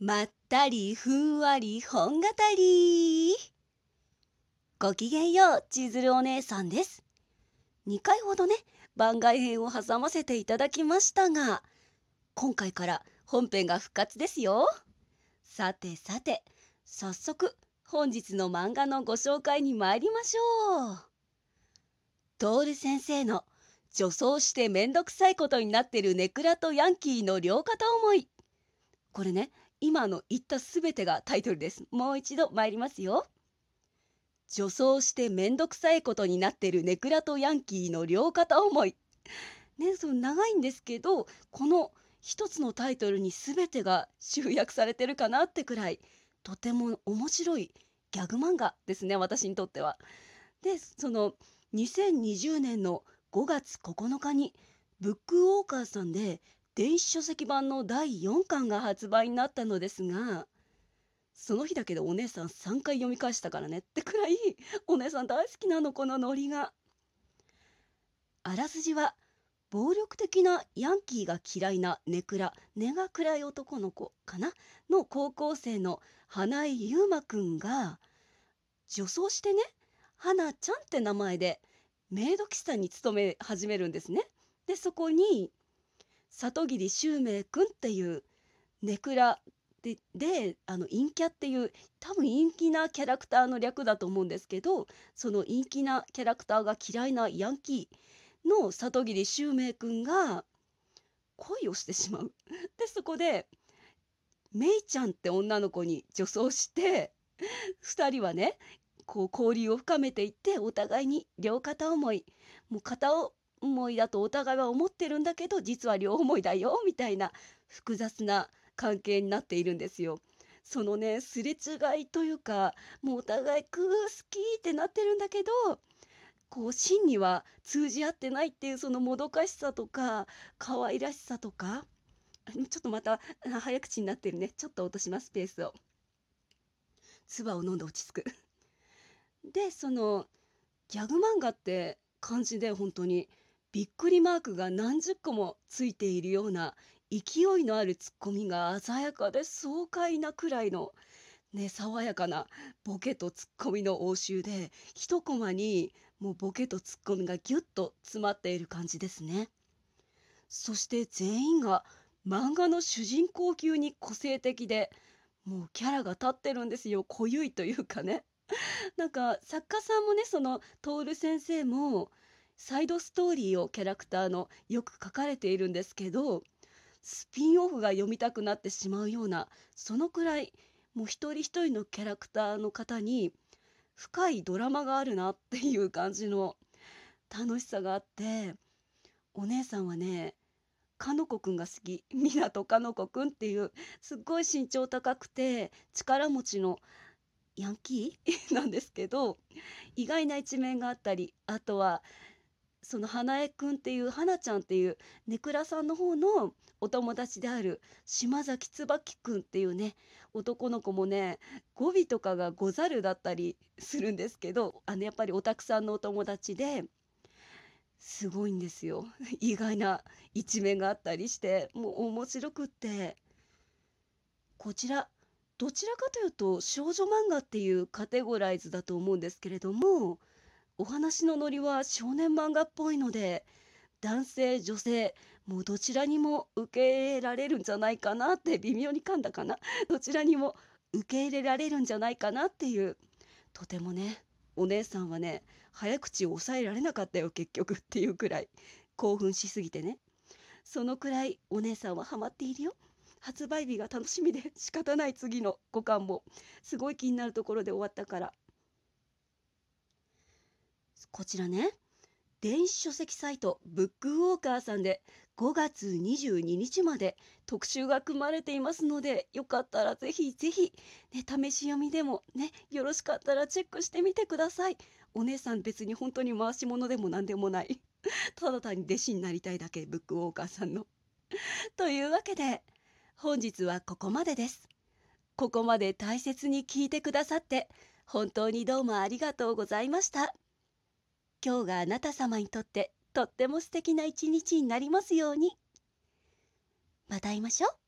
まったりふんわり本語り。ごきげんよう千鶴お姉さんです。2回ほどね番外編を挟ませていただきましたが今回から本編が復活ですよ。さてさて早速本日の漫画のご紹介に参りましょう。トール先生の女装してめんどくさいことになってるネクラとヤンキーの両肩思い。これね今の言ったすべてがタイトルです。もう一度参りますよ。女装してめんどくさいことになってるネクラとヤンキーの両肩思い。ね、その長いんですけど、この一つのタイトルに全てが集約されてるかなってくらい、とても面白いギャグ漫画ですね、私にとっては。で、その2020年の5月9日にブックウォーカーさんで電子書籍版の第4巻が発売になったのですがその日だけでお姉さん3回読み返したからねってくらいお姉さん大好きなのこのノリが。あらすじは暴力的なヤンキーが嫌いなネクラ根が暗い男の子かなの高校生の花井優馬くんが女装してね花ちゃんって名前でメイド喫茶に勤め始めるんですね。でそこに里桐周明くんっていうネクラでであの陰キャっていう多分陰気なキャラクターの略だと思うんですけどその陰気なキャラクターが嫌いなヤンキーの里桐周明くんが恋をしてしまう。でそこでメイちゃんって女の子に女装して2人はねこう交流を深めていってお互いに両片思いもう片思いだとお互いは思ってるんだけど実は両思いだよみたいな複雑な関係になっているんですよ。そのねすれ違いというかもうお互いクー好きってなってるんだけどこう真には通じ合ってないっていうそのもどかしさとか可愛らしさとかちょっとまた早口になってるねちょっと落としますペースを。唾を飲んで落ち着くでそのギャグ漫画って感じで本当にびっくりマークが何十個もついているような勢いのあるツッコミが鮮やかで爽快なくらいのね爽やかなボケとツッコミの応酬で一コマにもうボケとツッコミがギュッと詰まっている感じですね。そして全員が漫画の主人公級に個性的でもうキャラが立ってるんですよ濃ゆいというかね。なんか作家さんもねその徹先生もサイドストーリーをキャラクターのよく書かれているんですけどスピンオフが読みたくなってしまうようなそのくらいもう一人一人のキャラクターの方に深いドラマがあるなっていう感じの楽しさがあってお姉さんはねかのこくんが好き湊かのこくんっていうすっごい身長高くて力持ちのヤンキー？なんですけど意外な一面があったりあとはその花江くんっていう花ちゃんっていうネクラさんの方のお友達である島崎椿くんっていうね男の子もね語尾とかが「ござる」だったりするんですけどあのやっぱりおたくさんのお友達ですごいんですよ。意外な一面があったりしてもう面白くって。こちらどちらかというと少女漫画っていうカテゴライズだと思うんですけれどもお話のノリは少年漫画っぽいので男性女性もうどちらにも受け入れられるんじゃないかなって微妙に噛んだかな。どちらにも受け入れられるんじゃないかなっていうとてもねお姉さんはね早口を抑えられなかったよ結局っていうくらい興奮しすぎてね。そのくらいお姉さんはハマっているよ。発売日が楽しみで仕方ない次の5巻もすごい気になるところで終わったから。こちらね電子書籍サイトブックウォーカーさんで5月22日まで特集が組まれていますのでよかったらぜひぜひ、ね、試し読みでもねよろしかったらチェックしてみてください。お姉さん別に本当に回し物でも何でもない。ただ単に弟子になりたいだけブックウォーカーさんの。というわけで本日はここまでです。ここまで大切に聞いてくださって本当にどうもありがとうございました。今日があなた様にとってとっても素敵な一日になりますように。また会いましょう。